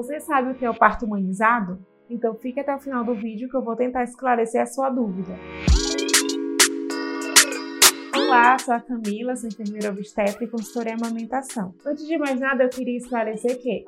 Você sabe o que é o parto humanizado? Então fique até o final do vídeo que eu vou tentar esclarecer a sua dúvida. Olá, sou a Camila, sou enfermeira obstétrica e consultora em amamentação. Antes de mais nada, eu queria esclarecer que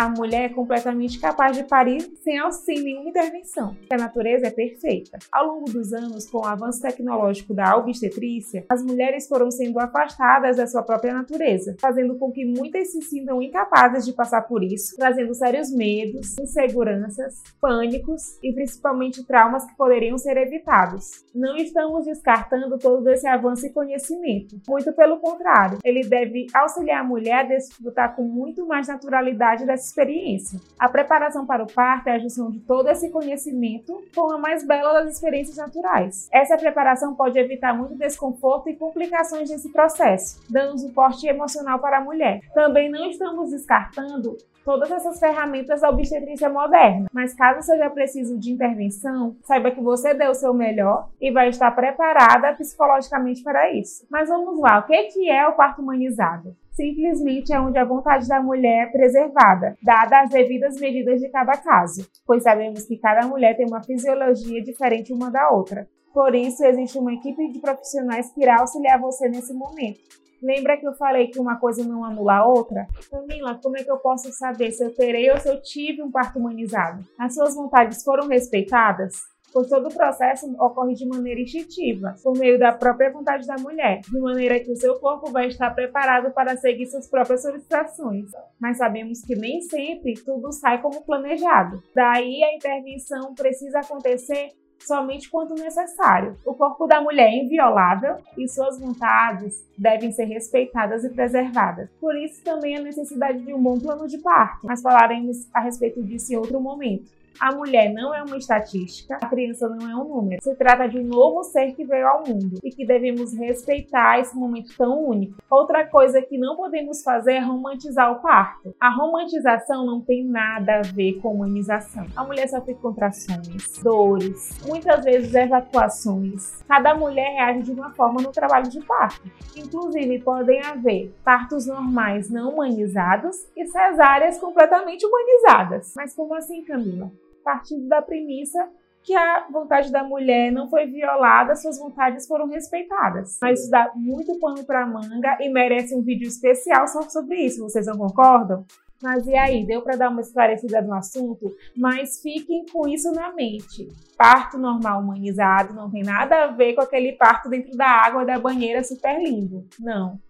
a mulher é completamente capaz de parir sem auxílio nenhuma intervenção. A natureza é perfeita. Ao longo dos anos, com o avanço tecnológico da obstetrícia, as mulheres foram sendo afastadas da sua própria natureza, fazendo com que muitas se sintam incapazes de passar por isso, trazendo sérios medos, inseguranças, pânicos e principalmente traumas que poderiam ser evitados. Não estamos descartando todo esse avanço e conhecimento. Muito pelo contrário, ele deve auxiliar a mulher a desfrutar com muito mais naturalidade dessa experiência. A preparação para o parto é a junção de todo esse conhecimento com a mais bela das experiências naturais. Essa preparação pode evitar muito desconforto e complicações nesse processo, dando suporte emocional para a mulher. Também não estamos descartando todas essas ferramentas da obstetrícia moderna. Mas caso seja preciso de intervenção, saiba que você deu o seu melhor e vai estar preparada psicologicamente para isso. Mas vamos lá, o que é o parto humanizado? simplesmente é onde a vontade da mulher é preservada, dadas as devidas medidas de cada caso, pois sabemos que cada mulher tem uma fisiologia diferente uma da outra. Por isso, existe uma equipe de profissionais que irá auxiliar você nesse momento. Lembra que eu falei que uma coisa não anula a outra? Camila, como é que eu posso saber se eu terei ou se eu tive um parto humanizado? As suas vontades foram respeitadas? Pois todo o processo ocorre de maneira instintiva, por meio da própria vontade da mulher, de maneira que o seu corpo vai estar preparado para seguir suas próprias solicitações. Mas sabemos que nem sempre tudo sai como planejado. Daí a intervenção precisa acontecer somente quando necessário. O corpo da mulher é inviolável e suas vontades devem ser respeitadas e preservadas. Por isso também a necessidade de um bom plano de parto, mas falaremos a respeito disso em outro momento. A mulher não é uma estatística, a criança não é um número. Se trata de um novo ser que veio ao mundo e que devemos respeitar esse momento tão único. Outra coisa que não podemos fazer é romantizar o parto. A romantização não tem nada a ver com humanização. A mulher sofre contrações, dores, muitas vezes evacuações. Cada mulher reage de uma forma no trabalho de parto. Inclusive, podem haver partos normais não humanizados e cesáreas completamente humanizadas. Mas como assim, Camila? Partindo da premissa que a vontade da mulher não foi violada, suas vontades foram respeitadas. Mas isso dá muito pano para manga e merece um vídeo especial só sobre isso. Vocês não concordam? Mas e aí, deu para dar uma esclarecida no assunto? Mas fiquem com isso na mente. Parto normal humanizado não tem nada a ver com aquele parto dentro da água da banheira super lindo. Não.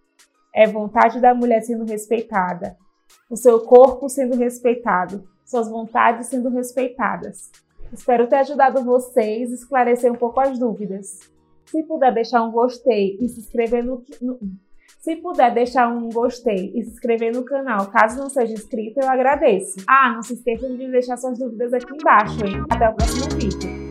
É vontade da mulher sendo respeitada, o seu corpo sendo respeitado, suas vontades sendo respeitadas. Espero ter ajudado vocês a esclarecer um pouco as dúvidas. Se puder deixar um gostei e se inscrever no, no se puder deixar um gostei e se inscrever no canal, caso não seja inscrito, eu agradeço. Ah, não se esqueçam de deixar suas dúvidas aqui embaixo, hein? Até o próximo vídeo.